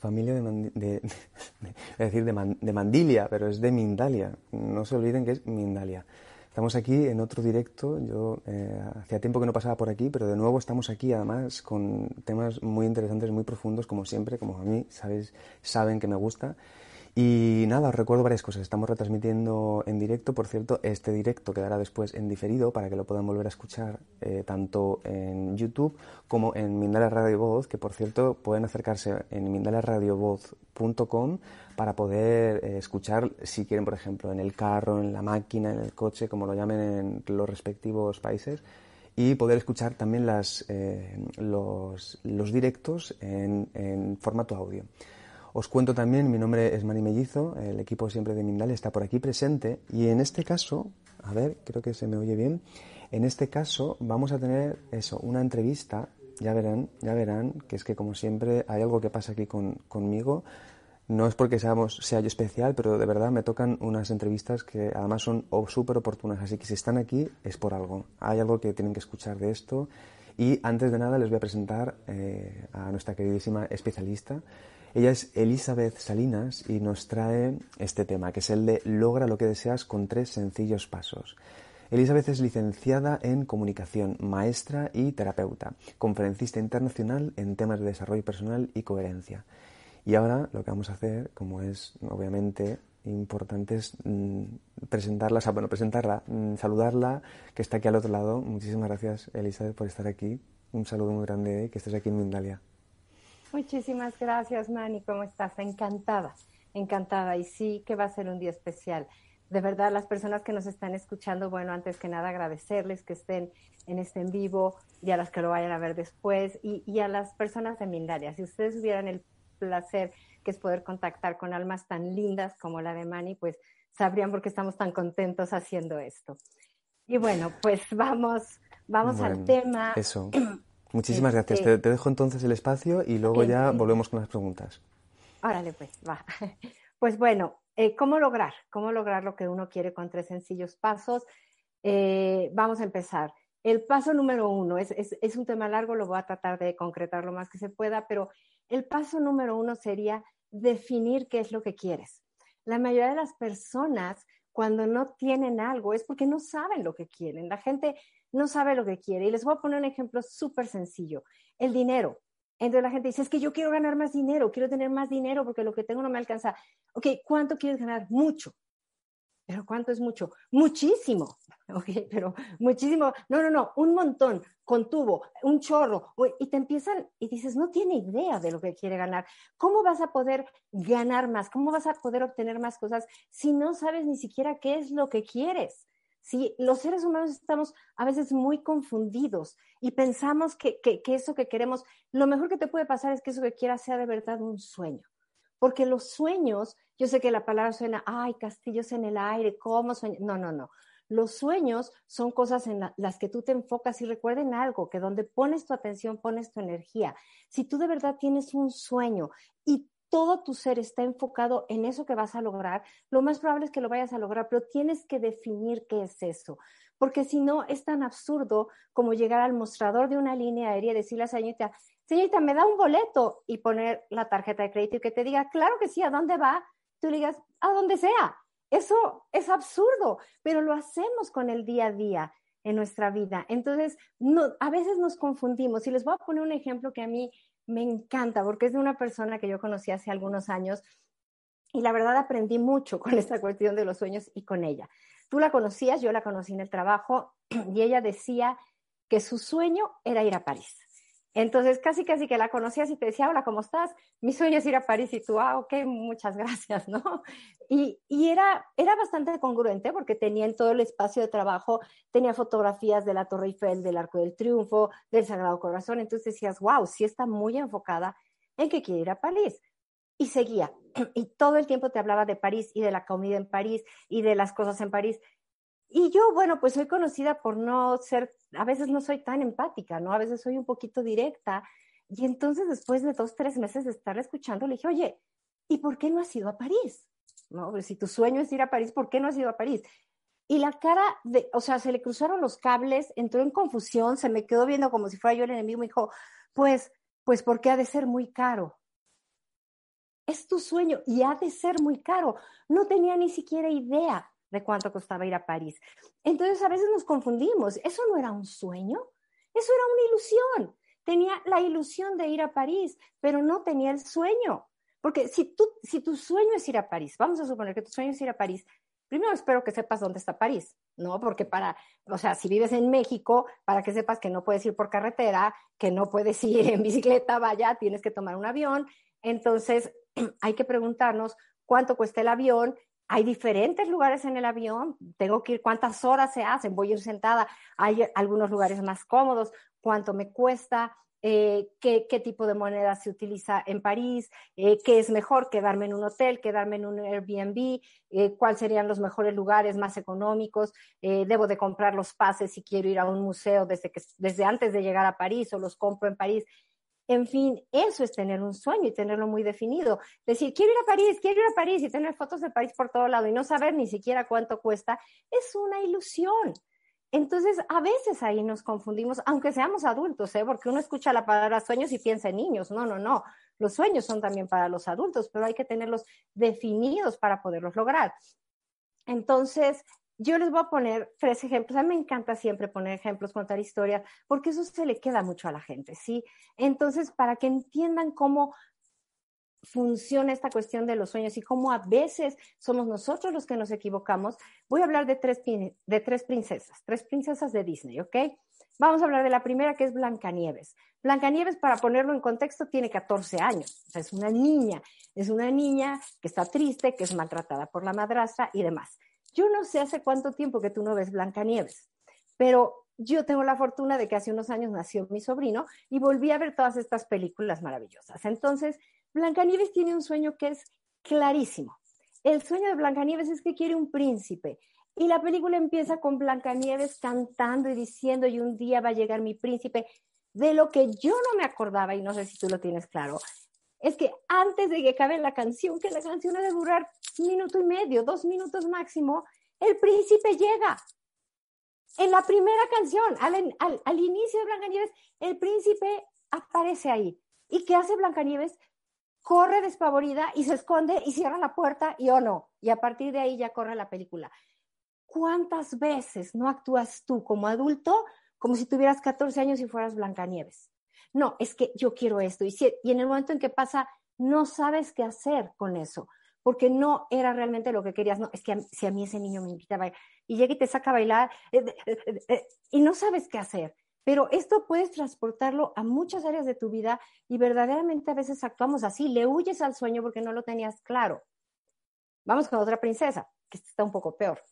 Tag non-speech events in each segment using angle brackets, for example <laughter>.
Bienvenidos y bienvenidas, familia de, de, <laughs> decir de, Mandilia, pero es de Mindalia. No se olviden que es Mindalia. Estamos aquí en otro directo. Yo eh, hacía tiempo que no pasaba por aquí, pero de nuevo estamos aquí, además, con temas muy interesantes, muy profundos, como siempre, como a mí sabéis, saben que me gusta. Y nada, os recuerdo varias cosas. Estamos retransmitiendo en directo, por cierto, este directo quedará después en diferido para que lo puedan volver a escuchar eh, tanto en YouTube como en Mindalia Radio Voz, que por cierto pueden acercarse en mindaliaradiovoz.com para poder eh, escuchar, si quieren, por ejemplo, en el carro, en la máquina, en el coche, como lo llamen en los respectivos países y poder escuchar también eh, los, directos en formato audio. Os cuento también, mi nombre es Mani Mellizo, el equipo siempre de Mindal está por aquí presente y en este caso, a ver, creo que se me oye bien, en este caso vamos a tener eso, una entrevista, ya verán, ya verán, que es que como siempre hay algo que pasa aquí con, conmigo, no es porque seamos, sea yo especial, pero de verdad me tocan unas entrevistas que además son súper oportunas, así que si están aquí es por algo, hay algo que tienen que escuchar de esto. Y antes de nada les voy a presentar eh, a nuestra queridísima especialista, ella es Elizabeth Salinas y nos trae este tema, que es el de Logra lo que deseas con tres sencillos pasos. Elizabeth es licenciada en comunicación, maestra y terapeuta, conferencista internacional en temas de desarrollo personal y coherencia. Y ahora lo que vamos a hacer, como es obviamente importante, es mm, presentarla, bueno, presentarla, mm, saludarla, que está aquí al otro lado. Muchísimas gracias, Elizabeth, por estar aquí. Un saludo muy grande y que estés aquí en Mindalia. Muchísimas gracias, Mani. ¿Cómo estás? Encantada, encantada. Y sí que va a ser un día especial. De verdad, las personas que nos están escuchando, bueno, antes que nada agradecerles que estén en este en vivo y a las que lo vayan a ver después y, a las personas de Mindalia. Si ustedes tuvieran el placer que es poder contactar con almas tan lindas como la de Mani, pues sabrían por qué estamos tan contentos haciendo esto. Y bueno, pues vamos, vamos al tema. Eso. <clears throat> Muchísimas gracias. Te, dejo entonces el espacio y luego ya volvemos con las preguntas. Órale, pues, va. <laughs> Pues bueno, eh, ¿cómo lograr? ¿Cómo lograr lo que uno quiere con tres sencillos pasos? Eh, vamos a empezar. El paso número uno es, es, un tema largo, lo voy a tratar de concretar lo más que se pueda, pero el paso número uno sería definir qué es lo que quieres. La mayoría de las personas cuando no tienen algo es porque no saben lo que quieren. La gente no sabe lo que quiere. Y les voy a poner un ejemplo súper sencillo. El dinero. Entonces la gente dice, es que yo quiero ganar más dinero, quiero tener más dinero porque lo que tengo no me alcanza. Ok, ¿cuánto quieres ganar? Mucho. ¿Pero cuánto es mucho? Muchísimo. <laughs> Ok, pero muchísimo. No, no, no, un montón, con tubo, un chorro. Y te empiezan y dices, no tiene idea de lo que quiere ganar. ¿Cómo vas a poder ganar más? ¿Cómo vas a poder obtener más cosas si no sabes ni siquiera qué es lo que quieres? Si los seres humanos estamos a veces muy confundidos y pensamos que, que, que eso que queremos, lo mejor que te puede pasar es que eso que quieras sea de verdad un sueño. Porque los sueños yo sé que la palabra suena, ay, castillos en el aire, ¿cómo sueño? No, no, no. Los sueños son cosas en las que tú te enfocas y recuerden algo, que donde pones tu atención, pones tu energía. Si tú de verdad tienes un sueño y todo tu ser está enfocado en eso que vas a lograr, lo más probable es que lo vayas a lograr, pero tienes que definir qué es eso. Porque si no, es tan absurdo como llegar al mostrador de una línea aérea y decirle a la señorita, señorita, me da un boleto y poner la tarjeta de crédito y que te diga, claro que sí, ¿a dónde va? tú le digas, a donde sea. Eso es absurdo, pero lo hacemos con el día a día en nuestra vida. Entonces, a veces nos confundimos. Y les voy a poner un ejemplo que a mí me encanta, porque es de una persona que yo conocí hace algunos años y la verdad aprendí mucho con esta cuestión de los sueños y con ella. Tú la conocías, yo la conocí en el trabajo <clears throat> y ella decía que su sueño era ir a París. Entonces, casi, casi que la conocías y te decía, hola, ¿cómo estás? Mi sueño es ir a París y tú, ah, ok, muchas gracias, ¿no? Y, y era, era bastante congruente porque tenía en todo el espacio de trabajo, tenía fotografías de la Torre Eiffel, del Arco del Triunfo, del Sagrado Corazón. Entonces decías, wow, sí está muy enfocada en que quiere ir a París. Y seguía. <clears throat> Y todo el tiempo te hablaba de París y de la comida en París y de las cosas en París. Y yo, bueno, pues soy conocida por no ser, a veces no soy tan empática, ¿no? A veces soy un poquito directa. Y entonces después de dos, tres meses de estar escuchando, le dije, oye, ¿y por qué no has ido a París? ¿No? Pues si tu sueño es ir a París, ¿por qué no has ido a París? Y la cara de, o sea, se le cruzaron los cables, entró en confusión, se me quedó viendo como si fuera yo el enemigo, me dijo, pues Pues porque ha de ser muy caro. Es tu sueño y ha de ser muy caro. No tenía ni siquiera idea de cuánto costaba ir a París. Entonces a veces nos confundimos. Eso no era un sueño, eso era una ilusión. Tenía la ilusión de ir a París, pero no tenía el sueño. Porque si, tú, si tu sueño es ir a París, vamos a suponer que tu sueño es ir a París, primero espero que sepas dónde está París, ¿no? Porque para, o sea, si vives en México, para que sepas que no puedes ir por carretera, que no puedes ir en bicicleta, vaya, tienes que tomar un avión. Entonces, <clears throat> hay que preguntarnos cuánto cuesta el avión. Hay diferentes lugares en el avión, tengo que ir, cuántas horas se hacen, voy a ir sentada, hay algunos lugares más cómodos, cuánto me cuesta, eh, qué, tipo de moneda se utiliza en París, eh, qué es mejor, quedarme en un hotel, quedarme en un Airbnb, eh, cuáles serían los mejores lugares más económicos, debo de comprar los pases si quiero ir a un museo desde, que, desde antes de llegar a París o los compro en París. En fin, eso es tener un sueño y tenerlo muy definido. Decir, quiero ir a París, quiero ir a París y tener fotos de París por todo lado y no saber ni siquiera cuánto cuesta, es una ilusión. Entonces, a veces ahí nos confundimos, aunque seamos adultos, ¿eh? porque uno escucha la palabra sueños y piensa en niños. No, no, no. Los sueños son también para los adultos, pero hay que tenerlos definidos para poderlos lograr. Entonces, yo les voy a poner tres ejemplos. A mí me encanta siempre poner ejemplos, contar historias, porque eso se le queda mucho a la gente, ¿sí? Entonces, para que entiendan cómo funciona esta cuestión de los sueños y cómo a veces somos nosotros los que nos equivocamos, voy a hablar de tres, de tres princesas, tres princesas de Disney, ¿ok? Vamos a hablar de la primera que es Blancanieves. Blancanieves, para ponerlo en contexto, tiene 14 años, o sea, es una niña, es una niña que está triste, que es maltratada por la madrastra y demás. Yo no sé hace cuánto tiempo que tú no ves Blancanieves, pero yo tengo la fortuna de que hace unos años nació mi sobrino y volví a ver todas estas películas maravillosas. Entonces, Blancanieves tiene un sueño que es clarísimo. El sueño de Blancanieves es que quiere un príncipe. Y la película empieza con Blancanieves cantando y diciendo, y un día va a llegar mi príncipe. De lo que yo no me acordaba, y no sé si tú lo tienes claro, es que antes de que acabe la canción, que la canción ha de durar minuto y medio, dos minutos máximo, el príncipe llega. En la primera canción, al, inicio de Blancanieves, el príncipe aparece ahí. ¿Y qué hace Blancanieves? corre despavorida y se esconde y cierra la puerta y oh no, y a partir de ahí ya corre la película. ¿Cuántas veces no actúas tú como adulto como si tuvieras 14 años y fueras Blancanieves? No, es que yo quiero esto y, y en el momento en que pasa no sabes qué hacer con eso, porque no era realmente lo que querías, no, es que si a mí ese niño me invitaba y llega y te saca a bailar eh, eh, eh, y no sabes qué hacer. Pero esto puedes transportarlo a muchas áreas de tu vida y verdaderamente a veces actuamos así, le huyes al sueño porque no lo tenías claro. Vamos con otra princesa, que está un poco peor.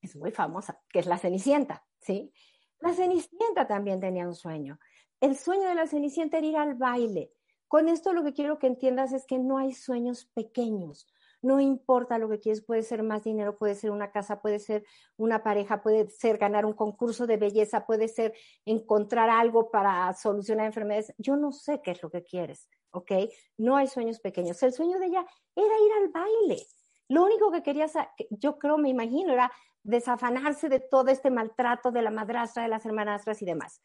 Es muy famosa, que es la Cenicienta, ¿sí? La Cenicienta también tenía un sueño. El sueño de la Cenicienta era ir al baile. Con esto lo que quiero que entiendas es que no hay sueños pequeños no importa lo que quieres, puede ser más dinero, puede ser una casa, puede ser una pareja, puede ser ganar un concurso de belleza, puede ser encontrar algo para solucionar enfermedades. Yo no sé qué es lo que quieres, ¿ok? No hay sueños pequeños. El sueño de ella era ir al baile. Lo único que quería, yo creo, me imagino, era desafanarse de todo este maltrato de la madrastra, de las hermanastras y demás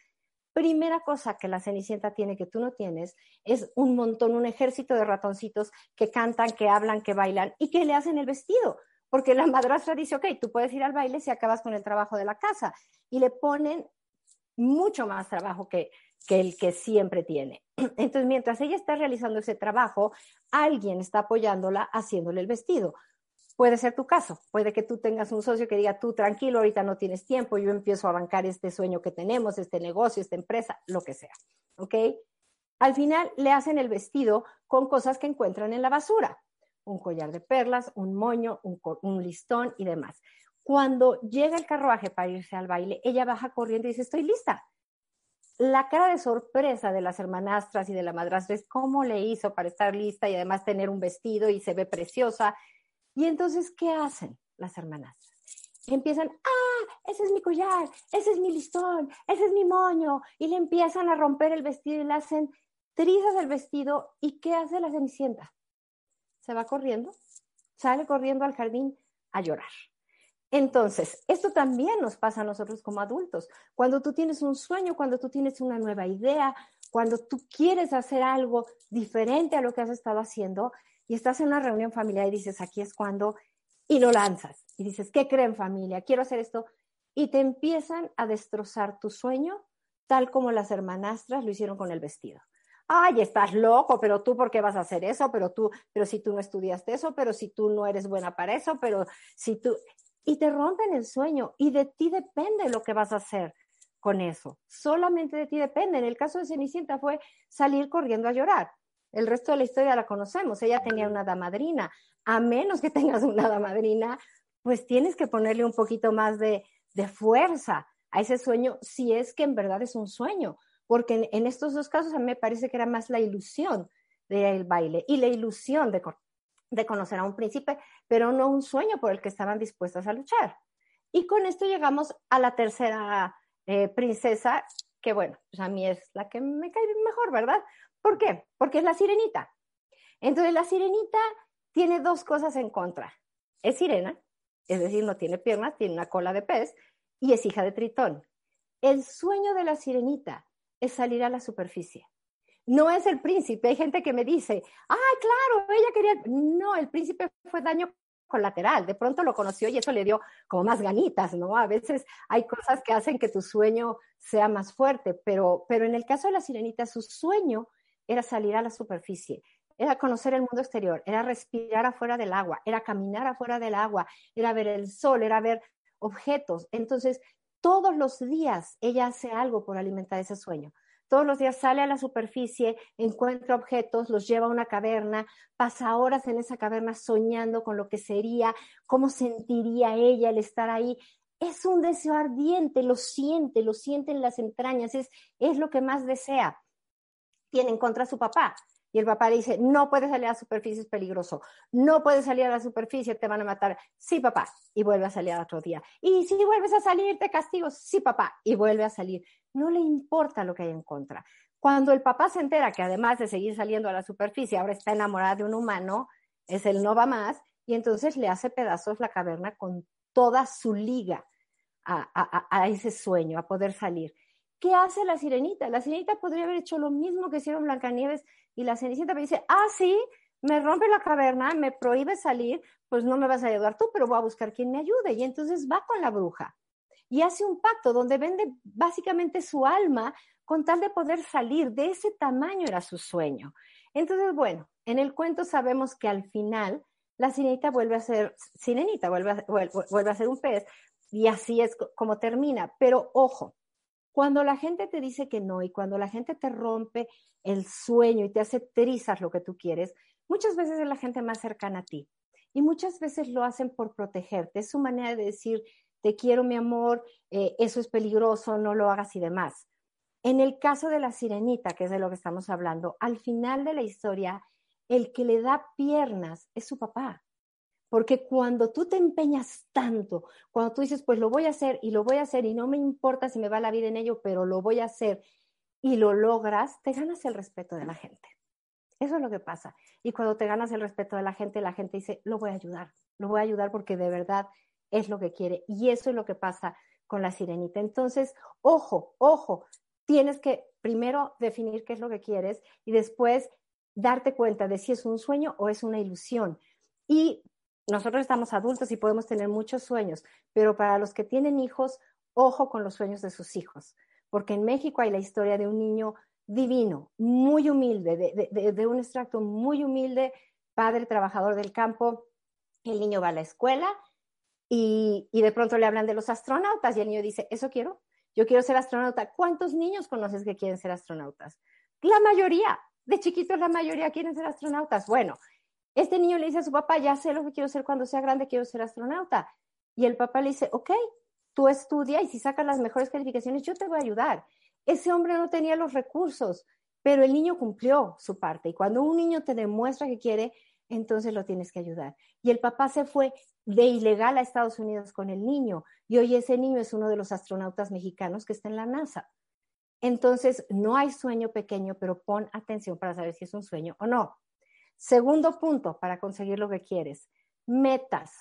primera cosa que la Cenicienta tiene que tú no tienes es un montón, un ejército de ratoncitos que cantan, que hablan, que bailan y que le hacen el vestido. Porque la madrastra dice, ok, tú puedes ir al baile si acabas con el trabajo de la casa. Y le ponen mucho más trabajo que, que el que siempre tiene. <clears throat> Entonces, mientras ella está realizando ese trabajo, alguien está apoyándola haciéndole el vestido. Puede ser tu caso, puede que tú tengas un socio que diga, tú tranquilo, ahorita no tienes tiempo, yo empiezo a bancar este sueño que tenemos, este negocio, esta empresa, lo que sea, ¿ok? Al final le hacen el vestido con cosas que encuentran en la basura, un collar de perlas, un moño, un, listón y demás. Cuando llega el carruaje para irse al baile, ella baja corriendo y dice, estoy lista. La cara de sorpresa de las hermanastras y de la madrastra es cómo le hizo para estar lista y además tener un vestido y se ve preciosa y entonces, ¿qué hacen las hermanas? Empiezan, ah, ese es mi collar, ese es mi listón, ese es mi moño, y le empiezan a romper el vestido y le hacen trizas el vestido. ¿Y qué hace la cenicienta? Se va corriendo, sale corriendo al jardín a llorar. Entonces, esto también nos pasa a nosotros como adultos. Cuando tú tienes un sueño, cuando tú tienes una nueva idea, cuando tú quieres hacer algo diferente a lo que has estado haciendo y estás en una reunión familiar y dices, aquí es cuando, y lo lanzas y dices, ¿qué creen familia? Quiero hacer esto. Y te empiezan a destrozar tu sueño, tal como las hermanastras lo hicieron con el vestido. Ay, estás loco, pero tú, ¿por qué vas a hacer eso? Pero tú, pero si tú no estudiaste eso, pero si tú no eres buena para eso, pero si tú. Y te rompen el sueño y de ti depende lo que vas a hacer con eso. Solamente de ti depende. En el caso de Cenicienta fue salir corriendo a llorar. El resto de la historia la conocemos. Ella tenía una damadrina. A menos que tengas una damadrina, pues tienes que ponerle un poquito más de, fuerza a ese sueño, si es que en verdad es un sueño. Porque en, estos dos casos a mí me parece que era más la ilusión del baile y la ilusión de, de conocer a un príncipe, pero no un sueño por el que estaban dispuestas a luchar. Y con esto llegamos a la tercera eh, princesa, que bueno, pues a mí es la que me cae mejor, ¿verdad? ¿Por qué? Porque es la sirenita. Entonces la sirenita tiene dos cosas en contra. Es sirena, es decir, no tiene piernas, tiene una cola de pez y es hija de Tritón. El sueño de la sirenita es salir a la superficie. No es el príncipe. Hay gente que me dice, ah, claro, ella quería. No, el príncipe fue daño colateral. De pronto lo conoció y eso le dio como más ganitas, ¿no? A veces hay cosas que hacen que tu sueño sea más fuerte, pero, pero en el caso de la sirenita, su sueño era salir a la superficie, era conocer el mundo exterior, era respirar afuera del agua, era caminar afuera del agua, era ver el sol, era ver objetos. Entonces, todos los días ella hace algo por alimentar ese sueño. Todos los días sale a la superficie, encuentra objetos, los lleva a una caverna, pasa horas en esa caverna soñando con lo que sería, cómo sentiría ella el estar ahí. Es un deseo ardiente, lo siente, lo siente en las entrañas, es, es lo que más desea. Tiene en contra a su papá, y el papá le dice, no puedes salir a la superficie, es peligroso. No puedes salir a la superficie, te van a matar. Sí, papá. Y vuelve a salir otro día. Y si vuelves a salir, te castigo. Sí, papá. Y vuelve a salir. No le importa lo que hay en contra. Cuando el papá se entera que además de seguir saliendo a la superficie, ahora está enamorada de un humano, es el no va más, y entonces le hace pedazos la caverna con toda su liga a ese sueño, a poder salir. ¿Qué hace la sirenita? La sirenita podría haber hecho lo mismo que hicieron Blancanieves y la cenicienta me dice, ah, sí, me rompe la caverna, me prohíbe salir, pues no me vas a ayudar tú, pero voy a buscar quien me ayude. Y entonces va con la bruja y hace un pacto donde vende básicamente su alma con tal de poder salir. De ese tamaño era su sueño. Entonces, bueno, en el cuento sabemos que al final la sirenita vuelve a ser sirenita, vuelve a, vuelve a ser un pez y así es como termina. Pero ojo, cuando la gente te dice que no y cuando la gente te rompe el sueño y te hace trizas lo que tú quieres, muchas veces es la gente más cercana a ti. Y muchas veces lo hacen por protegerte. Es su manera de decir, te quiero mi amor, eh, eso es peligroso, no lo hagas y demás. En el caso de la sirenita, que es de lo que estamos hablando, al final de la historia, el que le da piernas es su papá. Porque cuando tú te empeñas tanto, cuando tú dices, pues lo voy a hacer y lo voy a hacer y no me importa si me va la vida en ello, pero lo voy a hacer y lo logras, te ganas el respeto de la gente. Eso es lo que pasa. Y cuando te ganas el respeto de la gente, la gente dice, lo voy a ayudar, lo voy a ayudar porque de verdad es lo que quiere. Y eso es lo que pasa con la sirenita. Entonces, ojo, ojo, tienes que primero definir qué es lo que quieres y después darte cuenta de si es un sueño o es una ilusión. Y nosotros estamos adultos y podemos tener muchos sueños, pero para los que tienen hijos, ojo con los sueños de sus hijos, porque en México hay la historia de un niño divino, muy humilde, de, un extracto muy humilde, padre trabajador del campo. El niño va a la escuela y, y de pronto le hablan de los astronautas y el niño dice, eso quiero, yo quiero ser astronauta. ¿Cuántos niños conoces que quieren ser astronautas? La mayoría, de chiquitos la mayoría quieren ser astronautas. Bueno, este niño le dice a su papá, ya sé lo que quiero ser cuando sea grande, quiero ser astronauta. Y el papá le dice, ok, tú estudia y si sacas las mejores calificaciones, yo te voy a ayudar. Ese hombre no tenía los recursos, pero el niño cumplió su parte. Y cuando un niño te demuestra que quiere, entonces lo tienes que ayudar. Y el papá se fue de ilegal a Estados Unidos con el niño. Y hoy ese niño es uno de los astronautas mexicanos que está en la NASA. Entonces, no hay sueño pequeño, pero pon atención para saber si es un sueño o no. Segundo punto para conseguir lo que quieres, metas.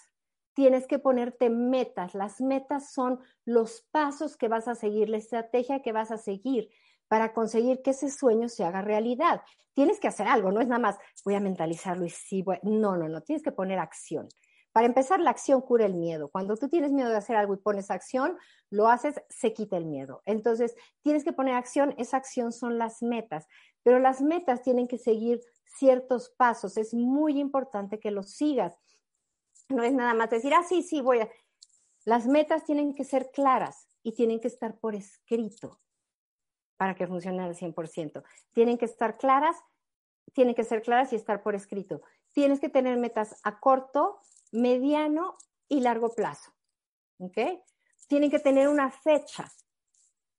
Tienes que ponerte metas. Las metas son los pasos que vas a seguir, la estrategia que vas a seguir para conseguir que ese sueño se haga realidad. Tienes que hacer algo, no es nada más voy a mentalizarlo y sí, voy... no, no, no, tienes que poner acción. Para empezar, la acción cura el miedo. Cuando tú tienes miedo de hacer algo y pones acción, lo haces, se quita el miedo. Entonces, tienes que poner acción, esa acción son las metas, pero las metas tienen que seguir ciertos pasos. Es muy importante que los sigas. No es nada más decir, ah, sí, sí, voy a... Las metas tienen que ser claras y tienen que estar por escrito para que funcionen al 100%. Tienen que estar claras, tienen que ser claras y estar por escrito. Tienes que tener metas a corto, mediano y largo plazo. ¿Ok? Tienen que tener una fecha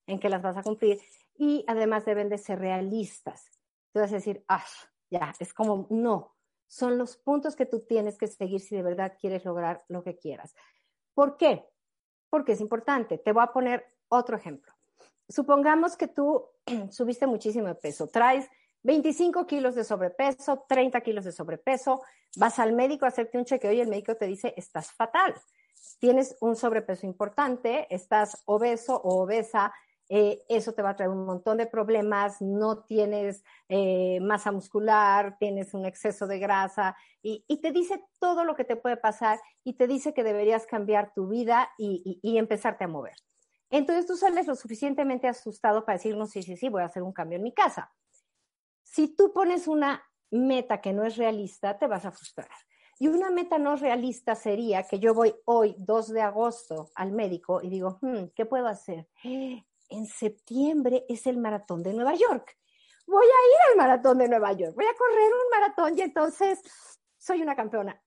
en que las vas a cumplir y además deben de ser realistas. Tú vas a decir, ah, ya, es como, no, son los puntos que tú tienes que seguir si de verdad quieres lograr lo que quieras. ¿Por qué? Porque es importante. Te voy a poner otro ejemplo. Supongamos que tú <clears throat> subiste muchísimo de peso, traes 25 kilos de sobrepeso, 30 kilos de sobrepeso, vas al médico a hacerte un chequeo y el médico te dice, estás fatal, tienes un sobrepeso importante, estás obeso o obesa, eh, eso te va a traer un montón de problemas, no tienes eh, masa muscular, tienes un exceso de grasa y, te dice todo lo que te puede pasar y te dice que deberías cambiar tu vida y, y empezarte a mover. Entonces tú sales lo suficientemente asustado para decir, no, sí, sí, sí, voy a hacer un cambio en mi casa. Si tú pones una meta que no es realista, te vas a frustrar. Y una meta no realista sería que yo voy hoy, 2 de agosto, al médico y digo, hmm, ¿qué puedo hacer? En septiembre es el maratón de Nueva York. Voy a ir al maratón de Nueva York, voy a correr un maratón y entonces soy una campeona.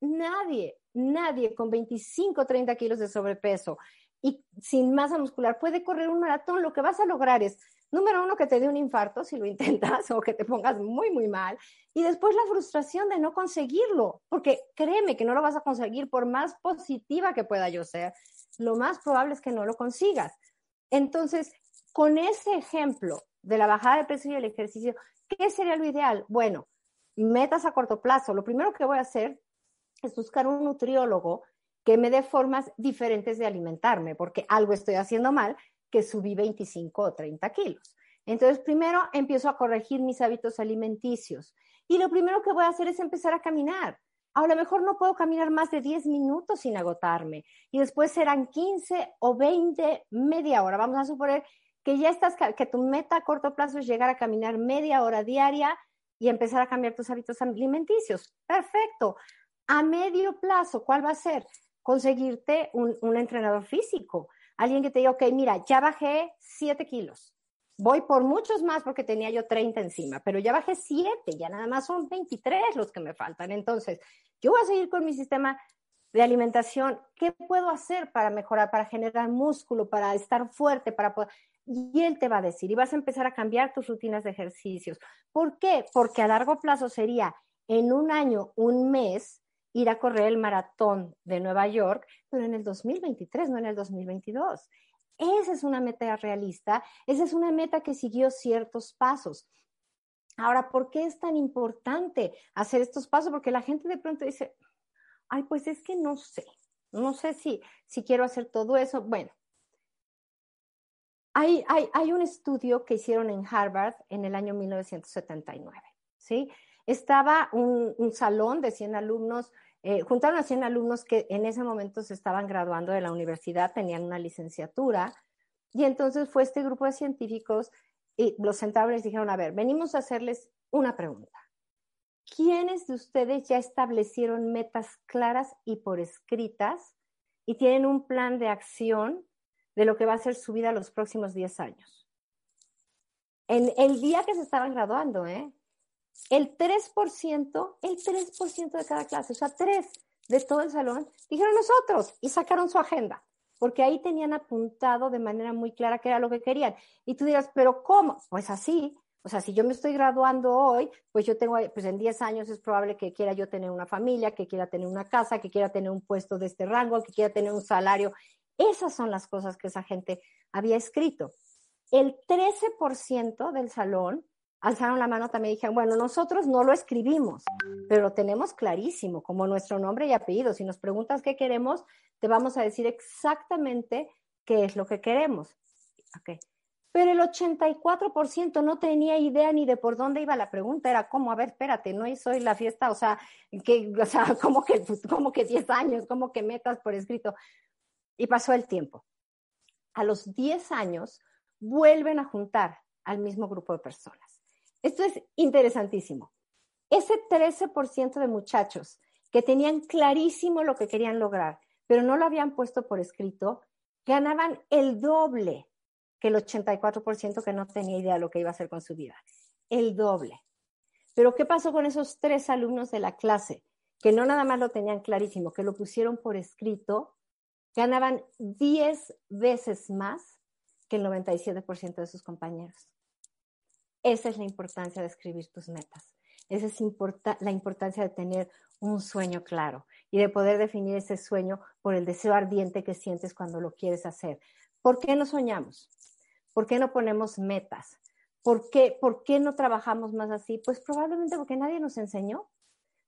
Nadie, nadie con 25, 30 kilos de sobrepeso y sin masa muscular puede correr un maratón. Lo que vas a lograr es número uno, que te dé un infarto si lo intentas <laughs> o que te pongas muy, muy mal. Y después la frustración de no conseguirlo, porque créeme que no lo vas a conseguir por más positiva que pueda yo ser. Lo más probable es que no lo consigas. Entonces, con ese ejemplo de la bajada de peso y el ejercicio, ¿qué sería lo ideal? Bueno, metas a corto plazo. Lo primero que voy a hacer es buscar un nutriólogo que me dé formas diferentes de alimentarme, porque algo estoy haciendo mal que subí 25 o 30 kilos. Entonces, primero empiezo a corregir mis hábitos alimenticios. Y lo primero que voy a hacer es empezar a caminar. A lo mejor no puedo caminar más de 10 minutos sin agotarme. Y después serán 15 o 20, media hora. Vamos a suponer que ya estás, que tu meta a corto plazo es llegar a caminar media hora diaria y empezar a cambiar tus hábitos alimenticios. Perfecto. A medio plazo, ¿cuál va a ser? Conseguirte un, entrenador físico alguien que te diga, ok, mira, ya bajé 7 kilos. Voy por muchos más porque tenía yo 30 encima, pero ya bajé 7, ya nada más son 23 los que me faltan. Entonces, yo voy a seguir con mi sistema de alimentación. ¿Qué puedo hacer para mejorar, para generar músculo, para estar fuerte, para poder... Y él te va a decir, y vas a empezar a cambiar tus rutinas de ejercicios. ¿Por qué? Porque a largo plazo sería en un año, un mes, ir a correr el maratón de Nueva York, pero en el 2023, no en el 2022. Esa es una meta realista, esa es una meta que siguió ciertos pasos. Ahora, ¿por qué es tan importante hacer estos pasos? Porque la gente de pronto dice, ay, pues es que no sé, no sé si, si quiero hacer todo eso. Bueno, hay, hay, hay un estudio que hicieron en Harvard en el año 1979, ¿sí? Estaba un, un salón de 100 alumnos eh, juntaron a 100 alumnos que en ese momento se estaban graduando de la universidad, tenían una licenciatura, y entonces fue este grupo de científicos y los sentaron y les dijeron, a ver, venimos a hacerles una pregunta. ¿Quiénes de ustedes ya establecieron metas claras y por escritas y tienen un plan de acción de lo que va a ser su vida los próximos 10 años? En el día que se estaban graduando, ¿eh? El 3%, el 3% de cada clase, o sea, tres de todo el salón, dijeron nosotros y sacaron su agenda, porque ahí tenían apuntado de manera muy clara qué era lo que querían. Y tú dirás, pero ¿cómo? Pues así. O sea, si yo me estoy graduando hoy, pues yo tengo, pues en 10 años es probable que quiera yo tener una familia, que quiera tener una casa, que quiera tener un puesto de este rango, que quiera tener un salario. Esas son las cosas que esa gente había escrito. El 13% del salón alzaron la mano también y dijeron, bueno, nosotros no lo escribimos, pero lo tenemos clarísimo, como nuestro nombre y apellido. Si nos preguntas qué queremos, te vamos a decir exactamente qué es lo que queremos. Okay. pero el 84% no tenía idea ni de por dónde iba la pregunta, era como, a ver, espérate, no soy la fiesta, o sea, que, o sea, <laughs> como que, como que 10 años, como que metas por escrito. Y pasó el tiempo. A los 10 años vuelven a juntar al mismo grupo de personas. Esto es interesantísimo. Ese 13% de muchachos que tenían clarísimo lo que querían lograr, pero no lo habían puesto por escrito, ganaban el doble que el 84% que no tenía idea de lo que iba a hacer con su vida. El doble. Pero ¿qué pasó con esos tres alumnos de la clase que no nada más lo tenían clarísimo, que lo pusieron por escrito? Ganaban 10 veces más que el 97% de sus compañeros. Esa es la importancia de escribir tus metas. Esa es la importancia de tener un sueño claro y de poder definir ese sueño por el deseo ardiente que sientes cuando lo quieres hacer. ¿Por qué no soñamos? ¿Por qué no ponemos metas? ¿Por qué, ¿Por qué no trabajamos más así? Pues probablemente porque nadie nos enseñó,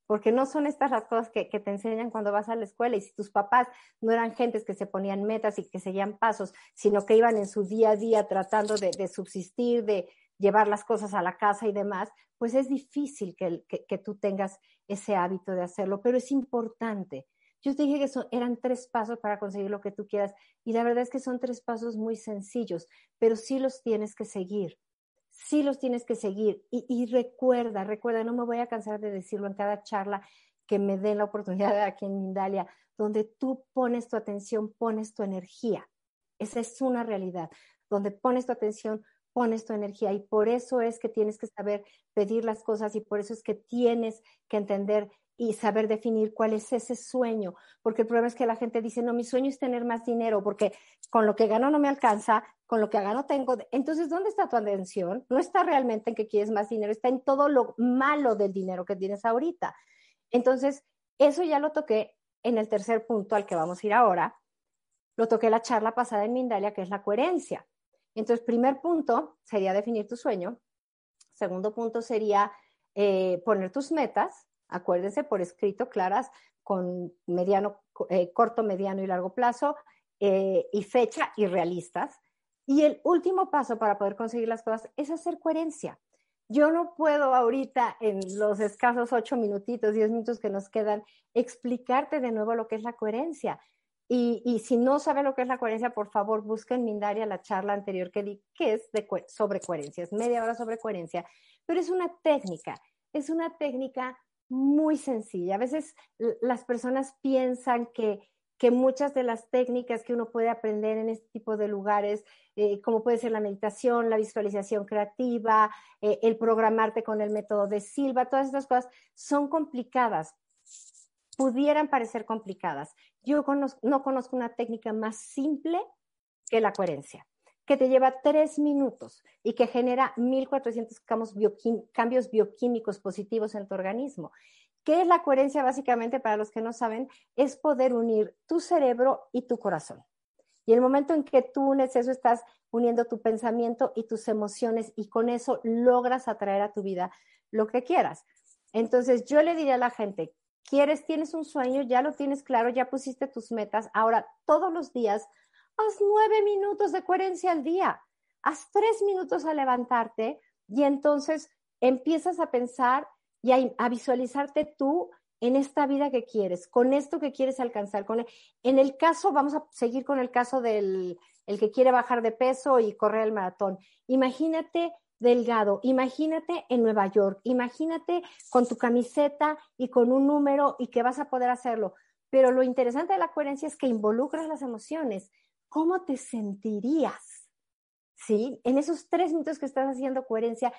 porque no son estas las cosas que, te enseñan cuando vas a la escuela y si tus papás no eran gentes que se ponían metas y que seguían pasos, sino que iban en su día a día tratando de, subsistir, de llevar las cosas a la casa y demás, pues es difícil que, que tú tengas ese hábito de hacerlo, pero es importante. Yo te dije que son, eran tres pasos para conseguir lo que tú quieras y la verdad es que son tres pasos muy sencillos, pero sí los tienes que seguir, sí los tienes que seguir. Y, recuerda, recuerda, no me voy a cansar de decirlo en cada charla que me den la oportunidad aquí en Mindalia, donde tú pones tu atención, pones tu energía. Esa es una realidad. Donde pones tu atención, pones tu energía y por eso es que tienes que saber pedir las cosas y por eso es que tienes que entender y saber definir cuál es ese sueño, porque el problema es que la gente dice, no, mi sueño es tener más dinero, porque con lo que gano no me alcanza, con lo que gano tengo. Entonces, ¿dónde está tu atención? No está realmente en que quieres más dinero, está en todo lo malo del dinero que tienes ahorita. Entonces, eso ya lo toqué en el tercer punto al que vamos a ir ahora. Lo toqué la charla pasada en Mindalia, que es la coherencia. Entonces, primer punto sería definir tu sueño. Segundo punto sería eh, poner tus metas acuérdense, por escrito, claras, con mediano, eh, corto, mediano y largo plazo, eh, y fecha y realistas. Y el último paso para poder conseguir las cosas es hacer coherencia. Yo no puedo ahorita, en los escasos ocho minutitos, diez minutos que nos quedan, explicarte de nuevo lo que es la coherencia. Y, si no sabe lo que es la coherencia, por favor, busca en Mindaria la charla anterior que di, que es sobre coherencia, es media hora sobre coherencia, pero es una técnica, es una técnica muy sencilla. A veces las personas piensan que, que, muchas de las técnicas que uno puede aprender en este tipo de lugares, eh, como puede ser la meditación, la visualización creativa, eh, el programarte con el método de Silva, todas estas cosas son complicadas. Pudieran parecer complicadas. Yo no conozco una técnica más simple que la coherencia que te lleva tres minutos y que genera 1.400 cambios bioquímicos positivos en tu organismo. ¿Qué es la coherencia? Básicamente, para los que no saben, es poder unir tu cerebro y tu corazón. Y el momento en que tú unes eso, estás uniendo tu pensamiento y tus emociones y con eso logras atraer a tu vida lo que quieras. Entonces, yo le diría a la gente, quieres, tienes un sueño, ya lo tienes claro, ya pusiste tus metas, ahora todos los días haz nueve minutos de coherencia al día, haz tres minutos a levantarte y entonces empiezas a pensar y a, visualizarte tú en esta vida que quieres, con esto que quieres alcanzar. Con en el caso, vamos a seguir con el caso del el que quiere bajar de peso y correr el maratón. Imagínate delgado, imagínate en Nueva York, imagínate con tu camiseta y con un número y que vas a poder hacerlo. Pero lo interesante de la coherencia es que involucras las emociones. ¿cómo te sentirías? ¿Sí? En esos tres minutos que estás haciendo coherencia,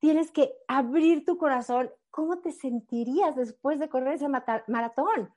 tienes que abrir tu corazón. ¿Cómo te sentirías después de correr ese maratón?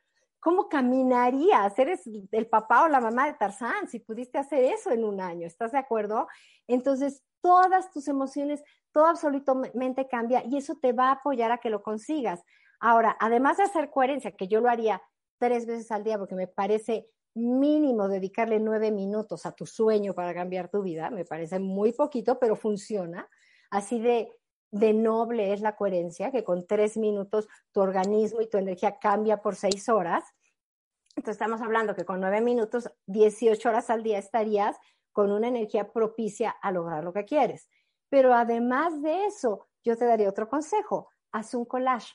¿Cómo caminarías? Eres el papá o la mamá de Tarzán si pudiste hacer eso en un año. ¿Estás de acuerdo? Entonces, todas tus emociones, todo absolutamente cambia y eso te va a apoyar a que lo consigas. Ahora, además de hacer coherencia, que yo lo haría tres veces al día porque me parece mínimo dedicarle nueve minutos a tu sueño para cambiar tu vida, me parece muy poquito, pero funciona. Así de, de noble es la coherencia, que con tres minutos tu organismo y tu energía cambia por seis horas. Entonces estamos hablando que con nueve minutos, 18 horas al día estarías con una energía propicia a lograr lo que quieres. Pero además de eso, yo te daría otro consejo, haz un collage.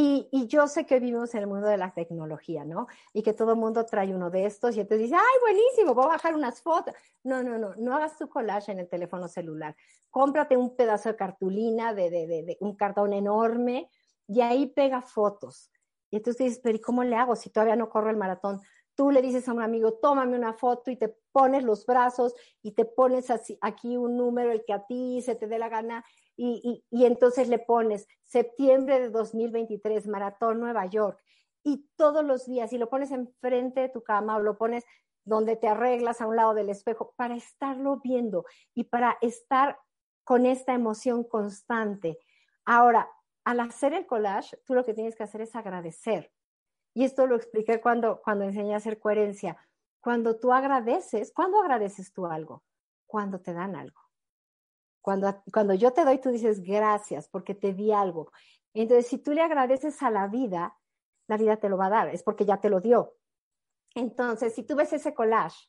Y, y, yo sé que vivimos en el mundo de la tecnología, ¿no? Y que todo el mundo trae uno de estos y entonces dice, ay, buenísimo, voy a bajar unas fotos. No, no, no, no hagas tu collage en el teléfono celular. Cómprate un pedazo de cartulina, de, de, de, de un cartón enorme y ahí pega fotos. Y entonces dices, pero ¿y cómo le hago si todavía no corro el maratón? Tú le dices a un amigo, tómame una foto y te pones los brazos y te pones así, aquí un número, el que a ti se te dé la gana, y, entonces le pones septiembre de 2023, Maratón Nueva York, y todos los días, y lo pones enfrente de tu cama o lo pones donde te arreglas a un lado del espejo, para estarlo viendo y para estar con esta emoción constante. Ahora, al hacer el collage, tú lo que tienes que hacer es agradecer. Y esto lo expliqué cuando, cuando enseñé a hacer coherencia. Cuando tú agradeces, ¿cuándo agradeces tú algo? Cuando te dan algo. Cuando, cuando yo te doy, tú dices gracias porque te di algo. Entonces, si tú le agradeces a la vida, la vida te lo va a dar, es porque ya te lo dio. Entonces, si tú ves ese collage,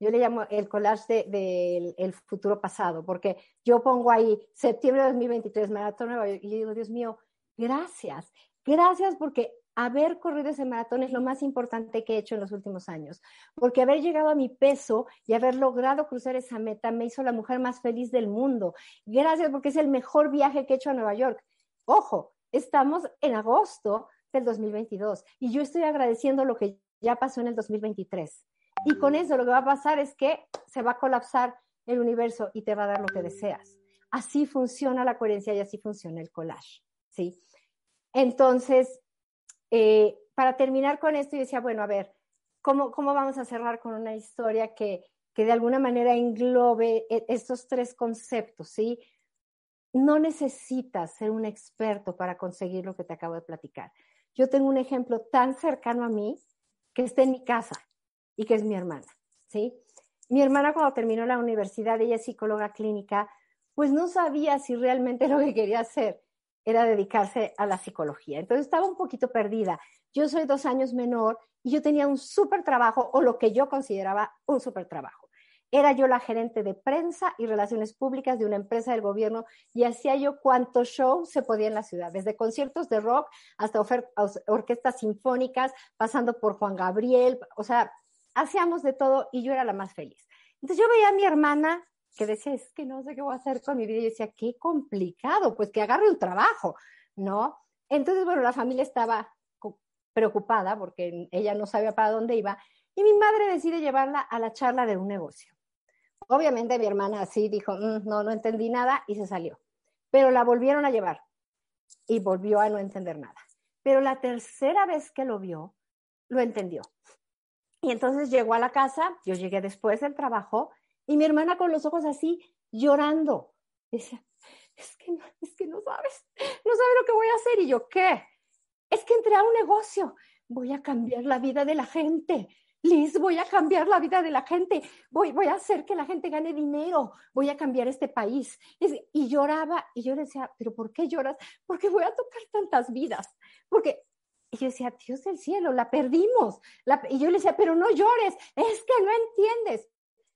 yo le llamo el collage del de, el futuro pasado, porque yo pongo ahí septiembre de 2023, Maratón Nueva York, y digo, Dios mío, gracias, gracias porque haber corrido ese maratón es lo más importante que he hecho en los últimos años, porque haber llegado a mi peso y haber logrado cruzar esa meta me hizo la mujer más feliz del mundo. Gracias porque es el mejor viaje que he hecho a Nueva York. Ojo, estamos en agosto del 2022 y yo estoy agradeciendo lo que ya pasó en el 2023. Y con eso lo que va a pasar es que se va a colapsar el universo y te va a dar lo que deseas. Así funciona la coherencia y así funciona el collage, ¿sí? Entonces, eh, para terminar con esto, yo decía, bueno, a ver, ¿cómo, cómo vamos a cerrar con una historia que, que de alguna manera englobe e, estos tres conceptos, ¿sí? No necesitas ser un experto para conseguir lo que te acabo de platicar. Yo tengo un ejemplo tan cercano a mí que está en mi casa y que es mi hermana, ¿sí? Mi hermana cuando terminó la universidad, ella es psicóloga clínica, pues no sabía si realmente <laughs> lo que quería hacer era dedicarse a la psicología. Entonces estaba un poquito perdida. Yo soy dos años menor y yo tenía un súper trabajo o lo que yo consideraba un súper trabajo. Era yo la gerente de prensa y relaciones públicas de una empresa del gobierno y hacía yo cuanto show se podía en la ciudad, desde conciertos de rock hasta orquestas sinfónicas, pasando por Juan Gabriel, o sea, hacíamos de todo y yo era la más feliz. Entonces yo veía a mi hermana que decía, es que no sé qué voy a hacer con mi vida. Y yo decía, qué complicado, pues que agarre un trabajo, ¿no? Entonces, bueno, la familia estaba preocupada porque ella no sabía para dónde iba y mi madre decide llevarla a la charla de un negocio. Obviamente mi hermana así dijo, mm, no, no entendí nada y se salió. Pero la volvieron a llevar y volvió a no entender nada. Pero la tercera vez que lo vio, lo entendió. Y entonces llegó a la casa, yo llegué después del trabajo y mi hermana con los ojos así llorando. Decía, es que, no, es que no sabes, no sabes lo que voy a hacer. Y yo, ¿qué? Es que entré a un negocio, voy a cambiar la vida de la gente. Liz, voy a cambiar la vida de la gente, voy, voy a hacer que la gente gane dinero, voy a cambiar este país. Y lloraba, y yo le decía, ¿pero por qué lloras? Porque voy a tocar tantas vidas. Porque y yo decía, Dios del cielo, la perdimos. Y yo le decía, pero no llores, es que no entiendes.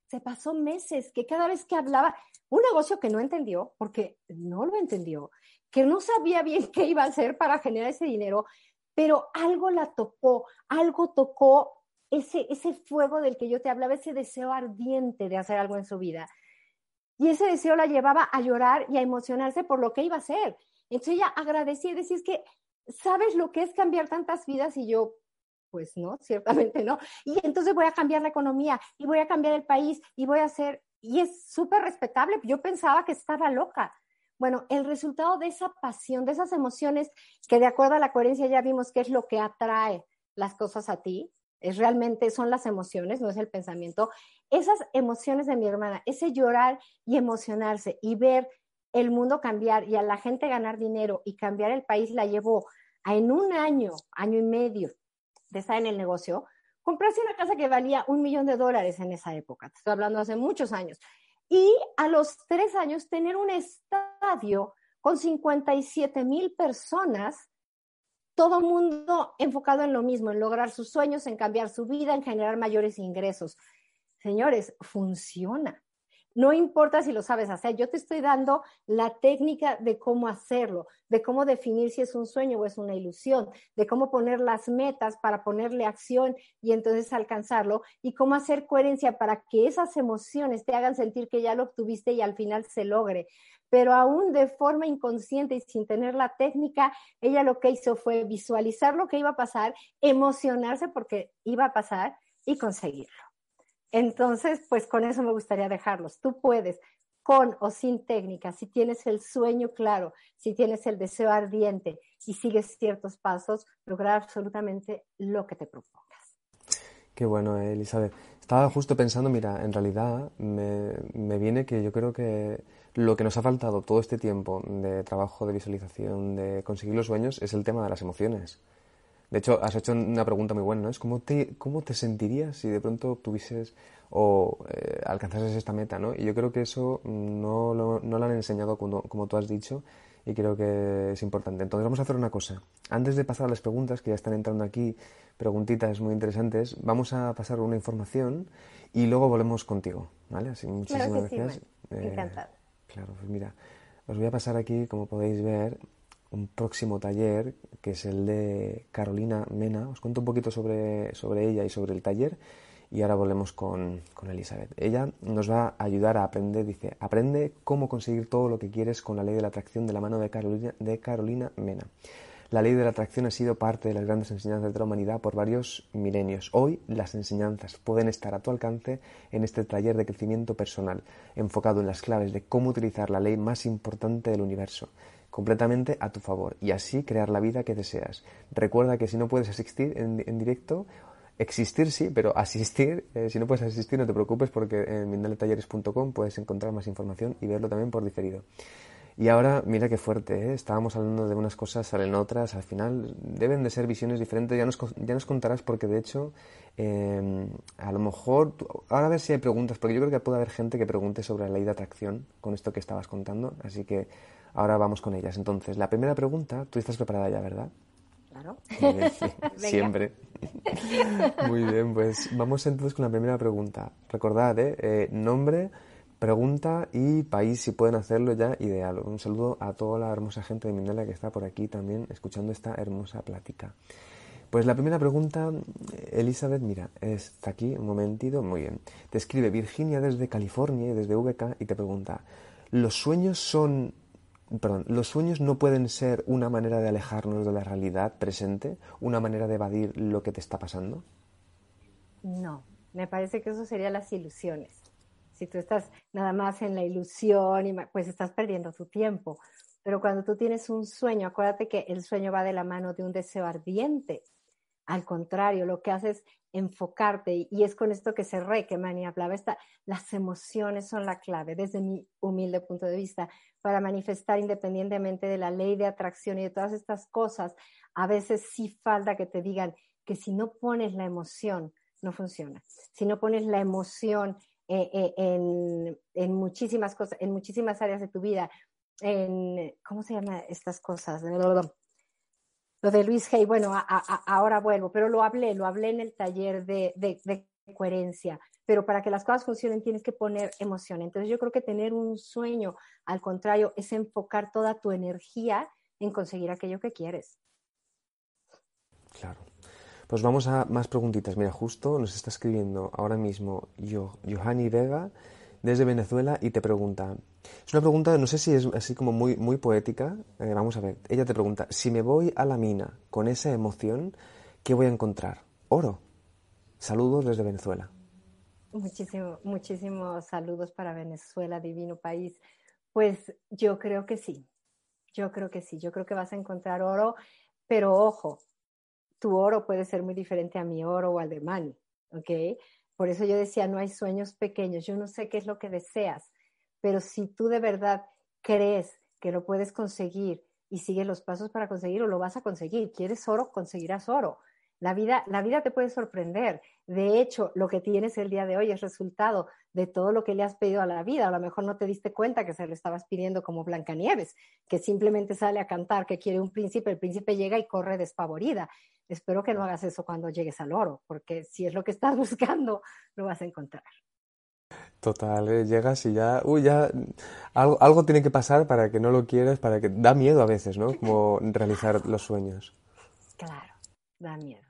Se pasó meses que cada vez que hablaba, un negocio que no entendió, porque no lo entendió, que no sabía bien <laughs> qué iba a hacer para generar ese dinero, pero algo la tocó, algo tocó ese, ese fuego del que yo te hablaba, ese deseo ardiente de hacer algo en su vida. Y ese deseo la llevaba a llorar y a emocionarse por lo que iba a hacer. Entonces ella agradecía y decía, es que ¿sabes lo que es cambiar tantas vidas? Y yo, pues no, ciertamente no. Y entonces voy a cambiar la economía y voy a cambiar el país y voy a hacer, y es súper respetable. Yo pensaba que estaba loca. Bueno, el resultado de esa pasión, de esas emociones, que de acuerdo a la coherencia ya vimos que es lo que atrae las cosas a ti, es realmente son las emociones, no es el pensamiento. Esas emociones de mi hermana, ese llorar y emocionarse y ver el mundo cambiar y a la gente ganar dinero y cambiar el país la llevó a en un año, año y medio de estar en el negocio, comprarse una casa que valía un millón de dólares en esa época, te estoy hablando hace muchos años, y a los tres años tener un estadio con 57 mil personas, todo mundo enfocado en lo mismo, en lograr sus sueños, en cambiar su vida, en generar mayores ingresos. señores, funciona. No importa si lo sabes hacer, yo te estoy dando la técnica de cómo hacerlo, de cómo definir si es un sueño o es una ilusión, de cómo poner las metas para ponerle acción y entonces alcanzarlo, y cómo hacer coherencia para que esas emociones te hagan sentir que ya lo obtuviste y al final se logre. Pero aún de forma inconsciente y sin tener la técnica, ella lo que hizo fue visualizar lo que iba a pasar, emocionarse porque iba a pasar y conseguirlo. Entonces, pues con eso me gustaría dejarlos. Tú puedes, con o sin técnica, si tienes el sueño claro, si tienes el deseo ardiente y sigues ciertos pasos, lograr absolutamente lo que te propongas. Qué bueno, eh, Elizabeth. Estaba justo pensando, mira, en realidad me, me viene que yo creo que lo que nos ha faltado todo este tiempo de trabajo, de visualización, de conseguir los sueños, es el tema de las emociones. De hecho, has hecho una pregunta muy buena, ¿no? Es cómo te, cómo te sentirías si de pronto obtuvieses o eh, alcanzases esta meta, ¿no? Y yo creo que eso no lo, no lo han enseñado como, como, tú has dicho y creo que es importante. Entonces vamos a hacer una cosa. Antes de pasar a las preguntas, que ya están entrando aquí, preguntitas muy interesantes, vamos a pasar una información y luego volvemos contigo, ¿vale? Así, muchísimas gracias. Eh, claro, pues mira, os voy a pasar aquí, como podéis ver, un próximo taller, que es el de Carolina Mena. Os cuento un poquito sobre, sobre ella y sobre el taller y ahora volvemos con, con, Elizabeth. Ella nos va a ayudar a aprender, dice, aprende cómo conseguir todo lo que quieres con la ley de la atracción de la mano de Carolina, de Carolina Mena. La ley de la atracción ha sido parte de las grandes enseñanzas de la humanidad por varios milenios. Hoy las enseñanzas pueden estar a tu alcance en este taller de crecimiento personal, enfocado en las claves de cómo utilizar la ley más importante del universo, completamente a tu favor y así crear la vida que deseas. Recuerda que si no puedes asistir en, directo, existir sí, pero asistir, <laughs> eh, si no puedes asistir no te preocupes porque en mindaletalleres.com puedes encontrar más información y verlo también por diferido. Y ahora, mira qué fuerte, ¿eh? estábamos hablando de unas cosas, salen otras, al final deben de ser visiones diferentes, ya nos, ya nos contarás porque de hecho, em, a lo mejor, ahora a ver si hay preguntas, porque yo creo que puede haber gente que pregunte sobre la ley de atracción con esto que estabas contando, así que Ahora vamos con ellas. Entonces, la primera pregunta, tú estás preparada ya, ¿verdad? Claro. <laughs> siempre. Muy bien, pues vamos entonces con la primera pregunta. Recordad, ¿eh? ¿eh? nombre, pregunta y país, si pueden hacerlo ya, ideal. Un saludo a toda la hermosa gente de Mindela que está por aquí también escuchando esta hermosa plática. Pues la primera pregunta, Elizabeth, mira, está aquí, un momentito, muy bien. Te escribe Virginia desde California y desde VK y te pregunta, ¿los sueños son perdón, los sueños no pueden ser una manera de alejarnos de la realidad presente, una manera de evadir lo que te está pasando. No, me parece que eso serían las ilusiones. Si tú estás nada más en la ilusión, pues estás perdiendo tu tiempo. Pero cuando tú tienes un sueño, acuérdate que el sueño va de la mano de un deseo ardiente. Al contrario, lo que haces es enfocarte, y es con esto que cerré, que Mani hablaba, esta, las emociones son la clave, desde mi humilde punto de vista, para manifestar independientemente de la ley de atracción y de todas estas cosas, a veces sí falta que te digan que si no pones la emoción, no funciona. Si no pones la emoción eh, eh, en, en, muchísimas cosas, en muchísimas áreas de tu vida, en, ¿cómo se llama estas cosas? Lo de Luis Hay, bueno, ahora vuelvo, pero lo hablé, lo hablé en el taller de, de, de coherencia pero para que las cosas funcionen tienes que poner emoción. Entonces yo creo que tener un sueño, al contrario, es enfocar toda tu energía en conseguir aquello que quieres. Claro. Pues vamos a más preguntitas. Mira, justo nos está escribiendo ahora mismo Johanny Vega desde Venezuela y te pregunta, es una pregunta, no sé si es así como muy, muy poética, eh, vamos a ver, ella te pregunta, si me voy a la mina con esa emoción, ¿qué voy a encontrar? Oro. Saludos desde Venezuela. Muchísimo, muchísimos saludos para Venezuela, divino país. Pues yo creo que sí, yo creo que sí, yo creo que vas a encontrar oro, pero ojo, tu oro puede ser muy diferente a mi oro o al de Mani, ¿ok? Por eso yo decía, no hay sueños pequeños, yo no sé qué es lo que deseas, pero si tú de verdad crees que lo puedes conseguir y sigues los pasos para conseguirlo, lo vas a conseguir. ¿Quieres oro? Conseguirás oro. La vida, la vida te puede sorprender. De hecho, lo que tienes el día de hoy es resultado de todo lo que le has pedido a la vida. A lo mejor no te diste cuenta que se lo estabas pidiendo como Blancanieves, que simplemente sale a cantar que quiere un príncipe, el príncipe llega y corre despavorida. Espero que no hagas eso cuando llegues al oro, porque si es lo que estás <laughs> buscando, lo vas a encontrar. Total, ¿eh? llegas y ya, uy, ya algo, algo tiene que pasar para que no lo quieras, para que da miedo a veces, ¿no? Como realizar los sueños. Claro, da miedo.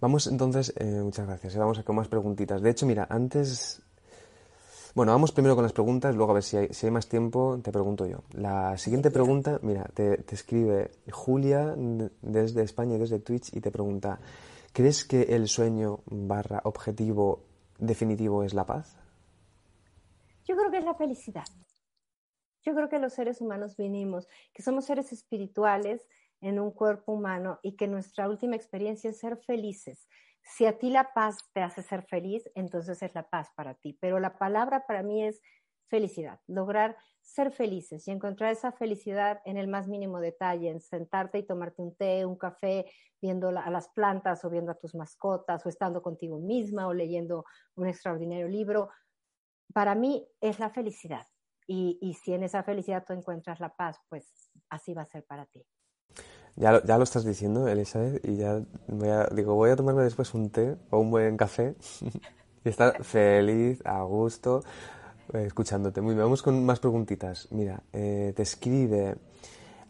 Vamos entonces, eh, muchas gracias, eh, vamos a con más preguntitas. De hecho, mira, antes, bueno, vamos primero con las preguntas, luego a ver si hay, si hay más tiempo, te pregunto yo. La siguiente pregunta, mira, te, escribe Julia desde España y desde Twitch y te pregunta, ¿crees que el sueño barra objetivo definitivo es la paz? Yo creo que es la felicidad. Yo creo que los seres humanos vinimos, que somos seres espirituales en un cuerpo humano y que nuestra última experiencia es ser felices. Si a ti la paz te hace ser feliz, entonces es la paz para ti. Pero la palabra para mí es felicidad, lograr ser felices y encontrar esa felicidad en el más mínimo detalle, en sentarte y tomarte un té, un café, viendo a las plantas o viendo a tus mascotas o estando contigo misma o leyendo un extraordinario libro. Para mí es la felicidad. Y, y si en esa felicidad tú encuentras la paz, pues así va a ser para ti. Ya lo, ya lo estás diciendo, Elizabeth, y ya digo, voy a tomarme después un té o un buen café <laughs> y estar feliz, a gusto, eh, escuchándote. Muy bien, vamos con más preguntitas. Mira, eh, te escribe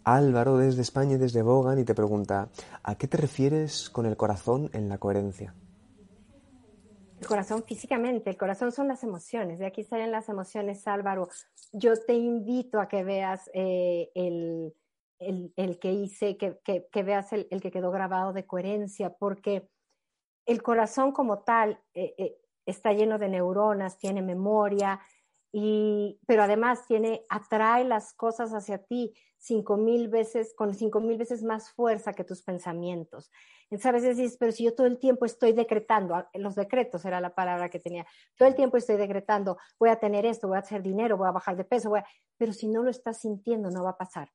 Álvaro desde España y desde Bogan y te pregunta, ¿a qué te refieres con el corazón en la coherencia? El corazón físicamente, el corazón son las emociones, de aquí salen las emociones, Álvaro. Yo te invito a que veas eh, el, el, que hice, que, veas el, que quedó grabado de coherencia, porque el corazón como tal eh, eh, está lleno de neuronas, tiene memoria, y, pero además tiene, atrae las cosas hacia ti cinco mil veces, con cinco mil veces más fuerza que tus pensamientos. Entonces a veces pero si yo todo el tiempo estoy decretando, ah, los decretos era la palabra que tenía, todo el tiempo estoy decretando, voy a tener esto, voy a hacer dinero, voy a bajar de peso, voy a... pero si no lo estás sintiendo, no va a pasar.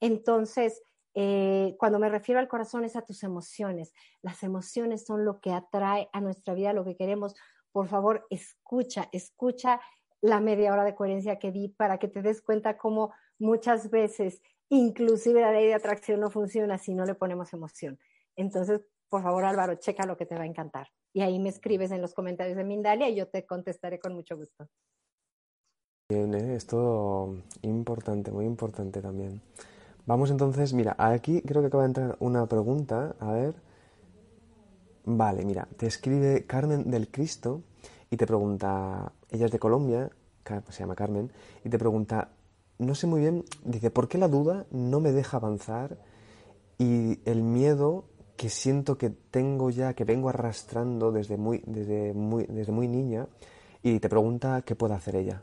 Entonces, eh, cuando me refiero al corazón es a tus emociones. Las emociones son lo que atrae a nuestra vida, lo que queremos. Por favor, escucha, escucha la media hora de coherencia que di para que te des cuenta cómo muchas veces, inclusive la ley de atracción no funciona si no le ponemos emoción. Entonces, por favor, Álvaro, checa lo que te va a encantar. Y ahí me escribes en los comentarios de Mindalia y yo te contestaré con mucho gusto. Bien, ¿eh? esto importante, muy importante también. Vamos entonces, mira, aquí creo que acaba de entrar una pregunta, a ver. Vale, mira, te escribe Carmen del Cristo y te pregunta, ella es de Colombia, se llama Carmen, y te pregunta, no sé muy bien, dice, ¿por qué la duda no me deja avanzar y el miedo que siento que tengo ya, que vengo arrastrando desde muy, desde muy, desde muy niña? Y te pregunta qué puede hacer ella.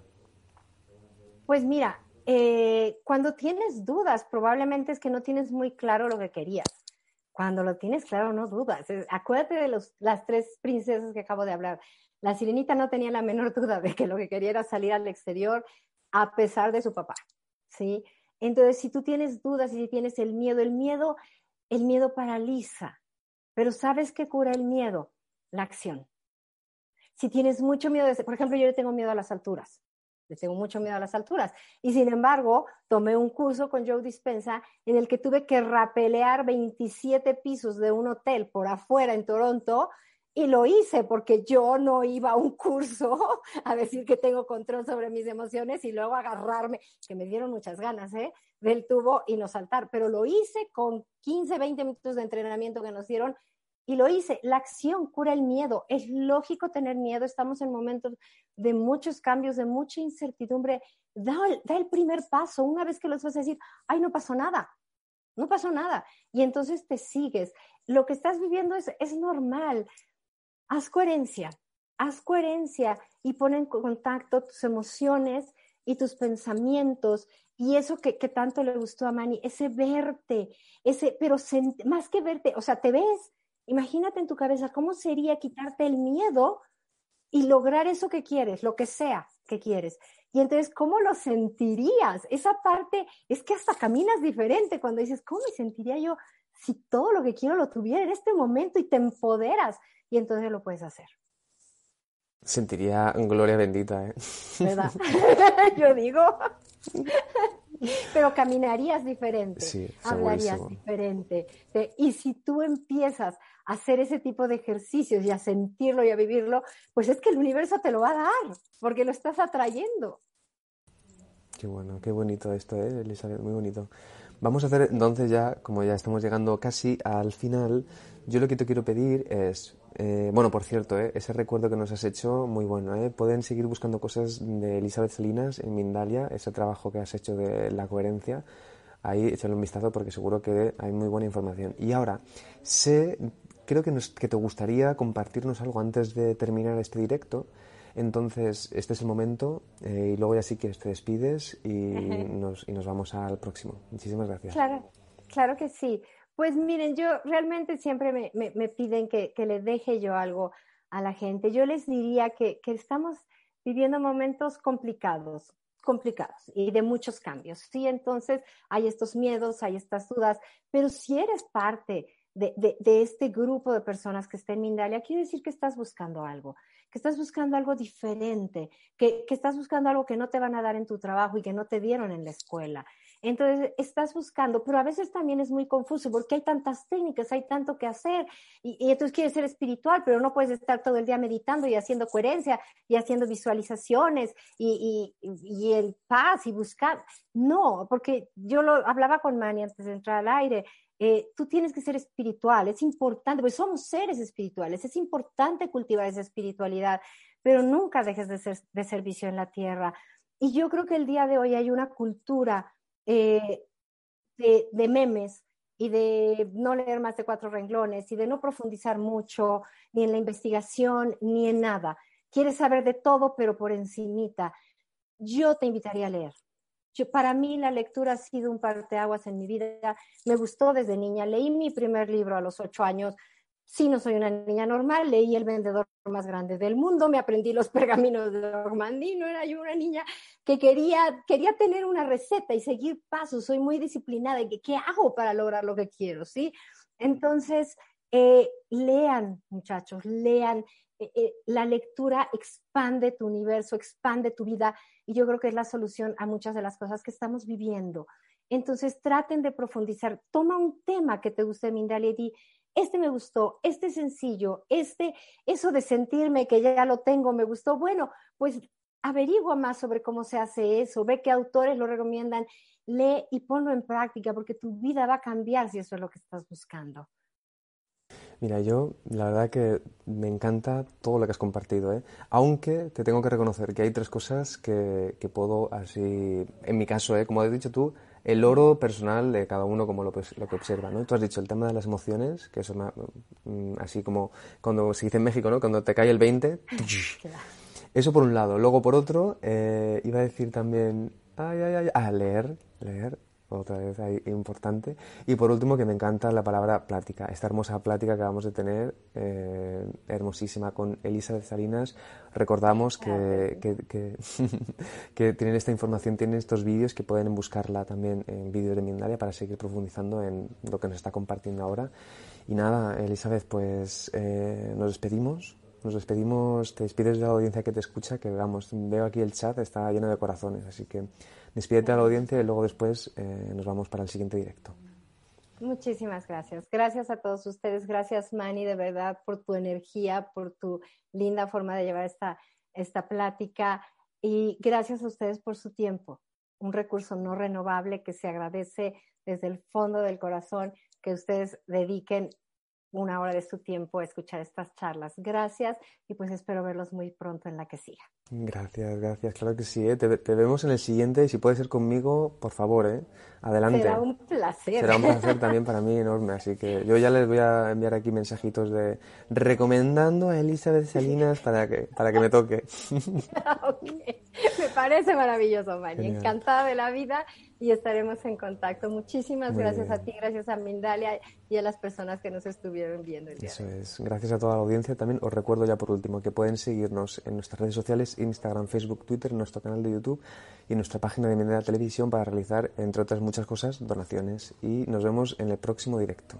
Pues mira, eh, cuando tienes dudas, probablemente es que no tienes muy claro lo que querías. Cuando lo tienes claro, no dudas. Acuérdate de las tres princesas que acabo de hablar. La sirenita no tenía la menor <laughs> duda de que lo que quería era salir al exterior a pesar de su papá, ¿sí? Entonces, si tú tienes dudas y si tienes el miedo, el miedo, el miedo paraliza. Pero ¿sabes qué cura el miedo? La acción. Si tienes mucho miedo, de, por ejemplo, yo le tengo miedo a las alturas le tengo mucho miedo a las alturas. Y sin embargo, tomé un curso con Joe Dispensa en el que tuve que rapelear 27 pisos de un hotel por afuera en Toronto y lo hice porque yo no iba a un curso <laughs> a decir que tengo control sobre mis emociones y luego agarrarme, que me dieron muchas ganas, ¿eh? del tubo y no saltar, pero lo hice con 15, 20 minutos de entrenamiento que nos dieron y lo hice. La acción cura el miedo. Es lógico tener miedo. Estamos en momentos de muchos cambios, de mucha incertidumbre. Da el, primer paso. Una vez que lo vas a decir, ay, no pasó nada. No pasó nada. Y entonces te sigues. Lo que estás viviendo es, es normal. Haz coherencia. Haz coherencia y pon en contacto tus emociones y tus pensamientos y eso que, que tanto le gustó a Mani, ese verte, ese, pero más que verte, o sea, te ves, Imagínate en tu cabeza cómo sería quitarte el miedo y lograr eso que quieres, lo que sea que quieres. Y entonces, ¿cómo lo sentirías? Esa parte es que hasta caminas diferente cuando dices, ¿cómo me sentiría yo si todo lo que quiero lo tuviera en este momento y te empoderas? Y entonces lo puedes hacer. Sentiría gloria bendita, ¿eh? ¿Verdad? <laughs> <laughs> yo digo. <laughs> Pero caminarías diferente, hablarías diferente. Y si tú empiezas a hacer ese tipo de ejercicios y a sentirlo y a vivirlo, pues es que el universo te lo va a dar, porque lo estás atrayendo. Qué bueno, qué bonito esto, ¿eh, Elizabeth? Muy bonito. Vamos a hacer entonces ya, como ya estamos llegando casi al final, yo lo que te quiero pedir es, eh, bueno, por cierto, eh, ese recuerdo que nos has hecho, muy bueno. Eh. Pueden seguir buscando cosas de Elizabeth Salinas en Mindalia, ese trabajo que has hecho de la coherencia. Ahí échale un vistazo porque seguro que hay muy buena información. Y ahora, sé, creo que, nos, que te gustaría compartirnos algo antes de terminar este directo. Entonces, este es el momento y luego ya sí que te despides y nos, y nos vamos al próximo. Muchísimas gracias. Claro, claro que sí. Pues miren, yo realmente siempre me, me, piden que, que, le deje yo algo a la gente. Yo les diría que, que estamos viviendo momentos complicados, complicados y de muchos cambios. Sí, entonces hay estos miedos, hay estas dudas, pero si eres parte de, de, de, este grupo de personas que está en Mindalia, quiere decir que estás buscando algo, que estás buscando algo diferente, que, que estás buscando algo que no te van a dar en tu trabajo y que no te dieron en la escuela, entonces, estás buscando, pero a veces también es muy confuso porque hay tantas técnicas, hay tanto que hacer y, entonces quieres ser espiritual, pero no puedes estar todo el día meditando y haciendo coherencia y haciendo visualizaciones y, y, el paz y buscar. No, porque yo lo hablaba con Mani antes de entrar al aire. Eh, tú tienes que ser espiritual, es importante, porque somos seres espirituales, es importante cultivar esa espiritualidad, pero nunca dejes de ser de servicio en la tierra. Y yo creo que el día de hoy hay una cultura eh, de, memes y de no leer más de cuatro renglones y de no profundizar mucho ni en la investigación ni en nada. Quieres saber de todo, pero por encimita. Yo te invitaría a leer. Para mí la lectura ha sido un parteaguas en mi vida. Me gustó desde niña. Leí mi primer libro a los ocho años sí no soy una niña normal, leí El vendedor más grande del mundo, me aprendí los <laughs> pergaminos de Normandino, era yo una niña que quería, quería tener una receta y seguir pasos, soy muy disciplinada y ¿qué hago para lograr lo que quiero? ¿sí? Entonces, eh, lean, muchachos, lean. Eh, eh, la lectura expande tu universo, expande tu vida y yo creo que es la solución a muchas de las cosas que estamos viviendo. Entonces traten de profundizar. Toma un tema que te guste, Mindalia, y este me gustó, este sencillo, este, eso de sentirme que ya lo tengo, me gustó. Bueno, pues averigua más sobre cómo se hace eso, ve qué autores lo recomiendan, lee y ponlo en práctica, porque tu vida va a cambiar si eso es lo que estás buscando. Mira, yo la verdad que me encanta todo lo que has compartido, ¿eh? aunque te tengo que reconocer que hay tres cosas que, que puedo así, en mi caso, ¿eh? como has dicho tú, el oro personal de cada uno como lo, lo, que observa, ¿no? Tú has dicho el tema de las emociones, que eso mm, así como cuando se dice en México, ¿no? Cuando te cae el 20, <laughs> eso por un lado. Luego por otro, eh, iba a decir también, ay, ay, ay, a leer, leer, otra vez ahí importante. Y por último, que me encanta la palabra plática, esta hermosa plática que vamos a tener, eh, hermosísima, con Elizabeth Salinas. Recordamos que, que, <laughs> que, tienen esta información, tienen estos vídeos que pueden buscarla también en vídeos de Mindalia para seguir profundizando en lo que nos está compartiendo ahora. Y nada, Elizabeth, pues eh, nos despedimos. Nos despedimos, te despides de la audiencia que te escucha, que vamos, veo aquí el chat, está lleno de corazones, así que Despídete a la audiencia y luego después eh, nos vamos para el siguiente directo. Muchísimas gracias. Gracias a todos ustedes. Gracias, Manny, de verdad, por tu energía, por tu linda forma de llevar esta, esta plática. Y gracias a ustedes por su tiempo. Un recurso no renovable que se agradece desde el fondo del corazón que ustedes dediquen una hora de su tiempo a escuchar estas charlas. Gracias y pues espero verlos muy pronto en la que siga. Gracias, gracias, claro que sí. ¿eh? Te, vemos en el siguiente y si puede ser conmigo, por favor, ¿eh? adelante. Será un placer. Será un placer <laughs> también para mí enorme, así que yo ya les voy a enviar aquí mensajitos de recomendando a Elizabeth Salinas para que, para que me toque. <laughs> Me parece maravilloso, Mari. Encantada de la vida y estaremos en contacto. Muchísimas gracias a ti, gracias a Mindalia y a las personas que nos estuvieron viendo el día. Eso es. Gracias a toda la audiencia. También os recuerdo ya por último que pueden seguirnos en nuestras redes sociales, Instagram, Facebook, Twitter, en nuestro canal de YouTube y en nuestra página de Mindalia Televisión para realizar, entre otras muchas cosas, donaciones. Y nos vemos en el próximo directo.